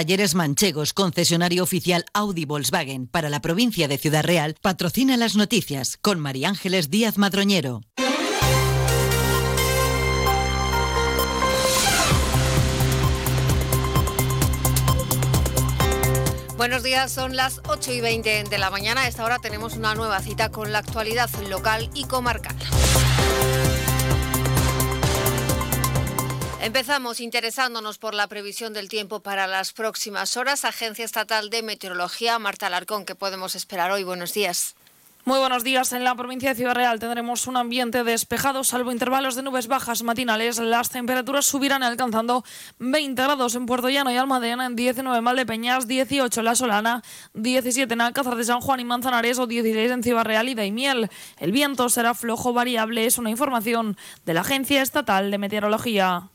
Talleres Manchegos, concesionario oficial Audi Volkswagen para la provincia de Ciudad Real, patrocina las noticias con María Ángeles Díaz Madroñero. Buenos días, son las 8 y 20 de la mañana. A esta hora tenemos una nueva cita con la actualidad local y comarcal. Empezamos interesándonos por la previsión del tiempo para las próximas horas. Agencia Estatal de Meteorología, Marta Alarcón, ¿qué podemos esperar hoy? Buenos días. Muy buenos días. En la provincia de Ciudad Real tendremos un ambiente despejado, salvo intervalos de nubes bajas matinales. Las temperaturas subirán alcanzando 20 grados en Puerto Llano y Almadena, en 19 en Valdepeñas, 18 en La Solana, 17 en Alcázar de San Juan y Manzanares o 16 en Ciudad Real y Daimiel. El viento será flojo variable, es una información de la Agencia Estatal de Meteorología.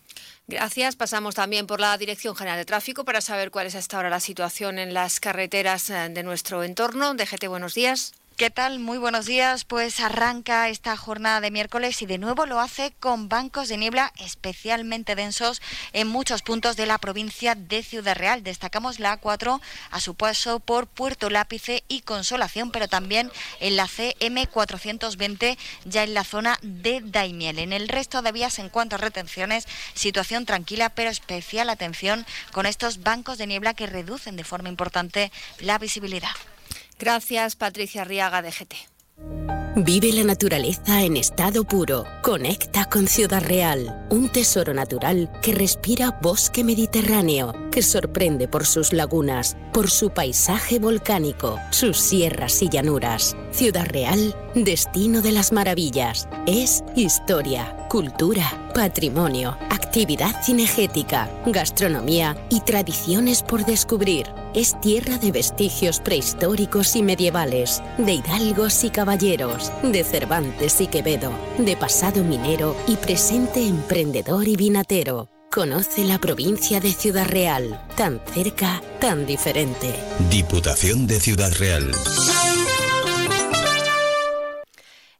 Gracias. Pasamos también por la Dirección General de Tráfico para saber cuál es hasta ahora la situación en las carreteras eh, de nuestro entorno. DGT, buenos días. ¿Qué tal? Muy buenos días. Pues arranca esta jornada de miércoles y de nuevo lo hace con bancos de niebla especialmente densos en muchos puntos de la provincia de Ciudad Real. Destacamos la A4 a su paso por Puerto Lápice y Consolación, pero también en la CM420 ya en la zona de Daimiel. En el resto de vías en cuanto a retenciones, situación tranquila, pero especial atención con estos bancos de niebla que reducen de forma importante la visibilidad. Gracias, Patricia Riaga de GT. Vive la naturaleza en estado puro. Conecta con Ciudad Real, un tesoro natural que respira bosque mediterráneo, que sorprende por sus lagunas, por su paisaje volcánico, sus sierras y llanuras. Ciudad Real, destino de las maravillas. Es historia, cultura, patrimonio, actividad cinegética, gastronomía y tradiciones por descubrir. Es tierra de vestigios prehistóricos y medievales, de hidalgos y caballeros, de Cervantes y Quevedo, de pasado minero y presente emprendedor y vinatero. Conoce la provincia de Ciudad Real, tan cerca, tan diferente. Diputación de Ciudad Real.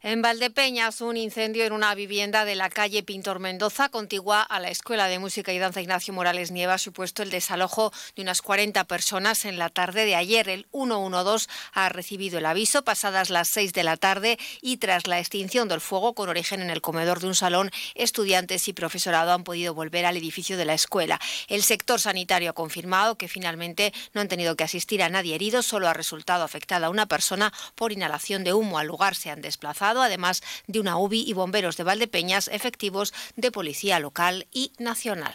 En Valdepeñas, un incendio en una vivienda de la calle Pintor Mendoza, contigua a la Escuela de Música y Danza Ignacio Morales Nieva, ha supuesto el desalojo de unas 40 personas en la tarde de ayer. El 112 ha recibido el aviso pasadas las 6 de la tarde y tras la extinción del fuego con origen en el comedor de un salón, estudiantes y profesorado han podido volver al edificio de la escuela. El sector sanitario ha confirmado que finalmente no han tenido que asistir a nadie herido, solo ha resultado afectada una persona por inhalación de humo. Al lugar se han desplazado además de una UBI y bomberos de Valdepeñas efectivos de policía local y nacional.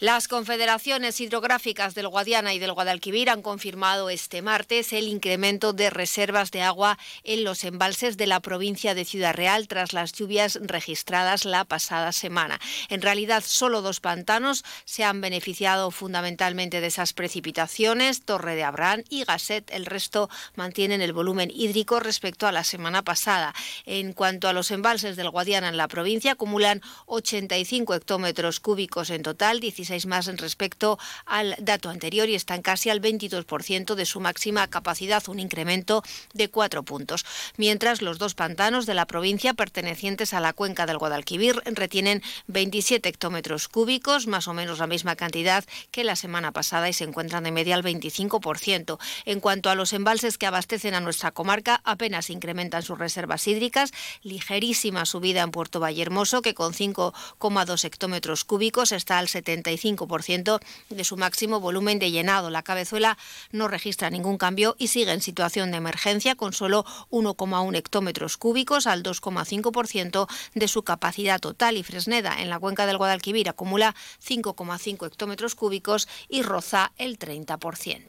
Las confederaciones hidrográficas del Guadiana y del Guadalquivir han confirmado este martes el incremento de reservas de agua en los embalses de la provincia de Ciudad Real tras las lluvias registradas la pasada semana. En realidad, solo dos pantanos se han beneficiado fundamentalmente de esas precipitaciones, Torre de Abrán y Gasset. El resto mantienen el volumen hídrico respecto a la semana pasada. En cuanto a los embalses del Guadiana en la provincia, acumulan 85 hectómetros cúbicos en total, 16 más respecto al dato anterior y están casi al 22% de su máxima capacidad, un incremento de cuatro puntos. Mientras los dos pantanos de la provincia pertenecientes a la cuenca del Guadalquivir retienen 27 hectómetros cúbicos, más o menos la misma cantidad que la semana pasada y se encuentran de media al 25%. En cuanto a los embalses que abastecen a nuestra comarca, apenas incrementan sus reservas hídricas, ligerísima subida en Puerto Vallehermoso, que con 5,2 hectómetros cúbicos está al 75 de su máximo volumen de llenado. La cabezuela no registra ningún cambio y sigue en situación de emergencia con solo 1,1 hectómetros cúbicos al 2,5% de su capacidad total. Y Fresneda, en la cuenca del Guadalquivir, acumula 5,5 hectómetros cúbicos y roza el 30%.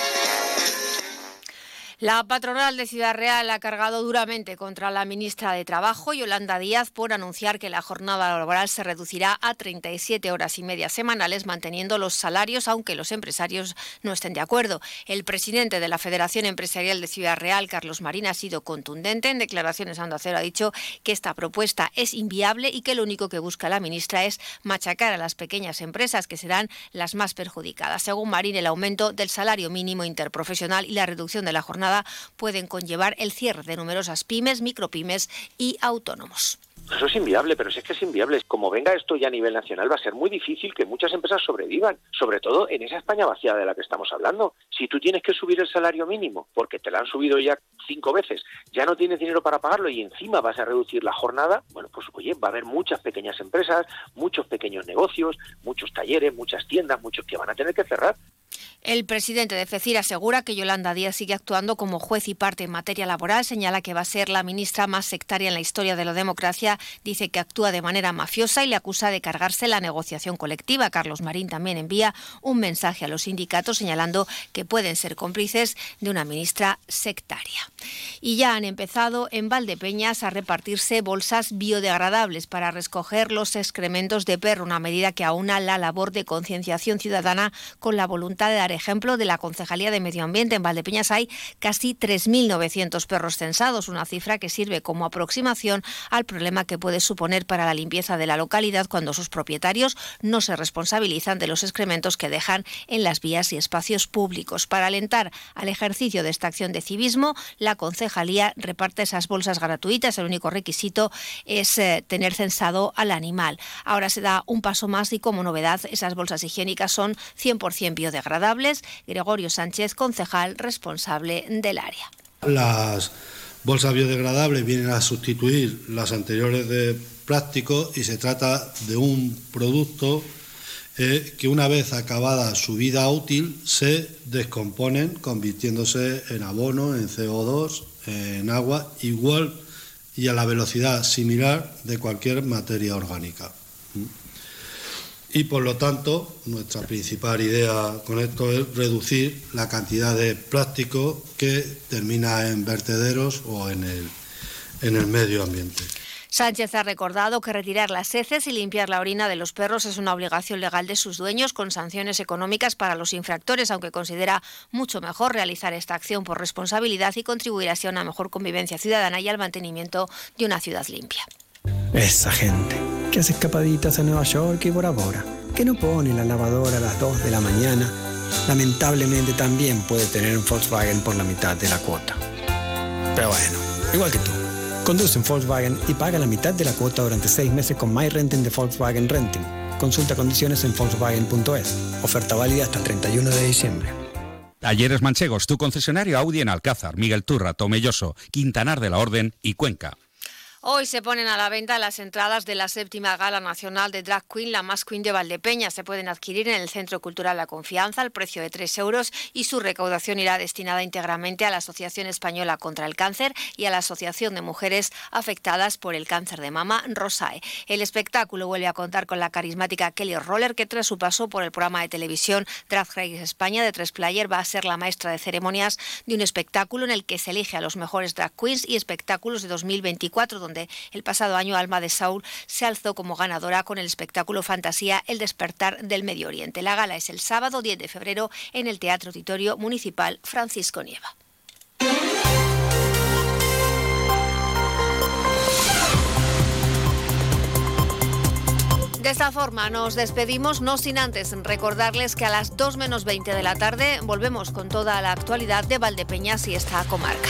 La patronal de Ciudad Real ha cargado duramente contra la ministra de Trabajo, Yolanda Díaz, por anunciar que la jornada laboral se reducirá a 37 horas y media semanales, manteniendo los salarios, aunque los empresarios no estén de acuerdo. El presidente de la Federación Empresarial de Ciudad Real, Carlos Marín, ha sido contundente. En declaraciones a Cero ha dicho que esta propuesta es inviable y que lo único que busca la ministra es machacar a las pequeñas empresas, que serán las más perjudicadas. Según Marín, el aumento del salario mínimo interprofesional y la reducción de la jornada pueden conllevar el cierre de numerosas pymes, micropymes y autónomos. Eso es inviable, pero si es que es inviable. Como venga esto ya a nivel nacional, va a ser muy difícil que muchas empresas sobrevivan, sobre todo en esa España vaciada de la que estamos hablando. Si tú tienes que subir el salario mínimo, porque te lo han subido ya cinco veces, ya no tienes dinero para pagarlo y encima vas a reducir la jornada, bueno, pues oye, va a haber muchas pequeñas empresas, muchos pequeños negocios, muchos talleres, muchas tiendas, muchos que van a tener que cerrar. El presidente de FECIR asegura que Yolanda Díaz sigue actuando como juez y parte en materia laboral, señala que va a ser la ministra más sectaria en la historia de la democracia, dice que actúa de manera mafiosa y le acusa de cargarse la negociación colectiva. Carlos Marín también envía un mensaje a los sindicatos señalando que pueden ser cómplices de una ministra sectaria. Y ya han empezado en Valdepeñas a repartirse bolsas biodegradables para recoger los excrementos de perro, una medida que aúna la labor de concienciación ciudadana con la voluntad de dar ejemplo de la Concejalía de Medio Ambiente. En Valdepeñas hay casi 3.900 perros censados, una cifra que sirve como aproximación al problema que puede suponer para la limpieza de la localidad cuando sus propietarios no se responsabilizan de los excrementos que dejan en las vías y espacios públicos. Para alentar al ejercicio de esta acción de civismo, la Concejalía reparte esas bolsas gratuitas. El único requisito es eh, tener censado al animal. Ahora se da un paso más y como novedad, esas bolsas higiénicas son 100% biodegradables Gregorio Sánchez, concejal responsable del área. Las bolsas biodegradables vienen a sustituir las anteriores de plástico y se trata de un producto eh, que una vez acabada su vida útil se descomponen convirtiéndose en abono, en CO2, en agua, igual y a la velocidad similar de cualquier materia orgánica y por lo tanto nuestra principal idea con esto es reducir la cantidad de plástico que termina en vertederos o en el, en el medio ambiente. Sánchez ha recordado que retirar las heces y limpiar la orina de los perros es una obligación legal de sus dueños con sanciones económicas para los infractores, aunque considera mucho mejor realizar esta acción por responsabilidad y contribuir así a una mejor convivencia ciudadana y al mantenimiento de una ciudad limpia. Esa gente que hace escapaditas a Nueva York y Bora Bora, que no pone la lavadora a las 2 de la mañana, lamentablemente también puede tener un Volkswagen por la mitad de la cuota. Pero bueno, igual que tú. Conduce un Volkswagen y paga la mitad de la cuota durante seis meses con My Renting de Volkswagen Renting. Consulta condiciones en Volkswagen.es. Oferta válida hasta el 31 de diciembre. Talleres Manchegos, tu concesionario Audi en Alcázar, Miguel Turra, Tomelloso, Quintanar de la Orden y Cuenca. Hoy se ponen a la venta las entradas de la séptima gala nacional de Drag Queen, la más Queen de Valdepeña. Se pueden adquirir en el Centro Cultural La Confianza al precio de 3 euros y su recaudación irá destinada íntegramente a la Asociación Española contra el Cáncer y a la Asociación de Mujeres Afectadas por el Cáncer de Mama, Rosae. El espectáculo vuelve a contar con la carismática Kelly Roller, que tras su paso por el programa de televisión Drag Race España de Tres Player va a ser la maestra de ceremonias de un espectáculo en el que se elige a los mejores drag queens y espectáculos de 2024, donde el pasado año Alma de Saul se alzó como ganadora con el espectáculo Fantasía El despertar del Medio Oriente. La gala es el sábado 10 de febrero en el Teatro Auditorio Municipal Francisco Nieva. De esta forma nos despedimos, no sin antes recordarles que a las 2 menos 20 de la tarde volvemos con toda la actualidad de Valdepeñas y esta comarca.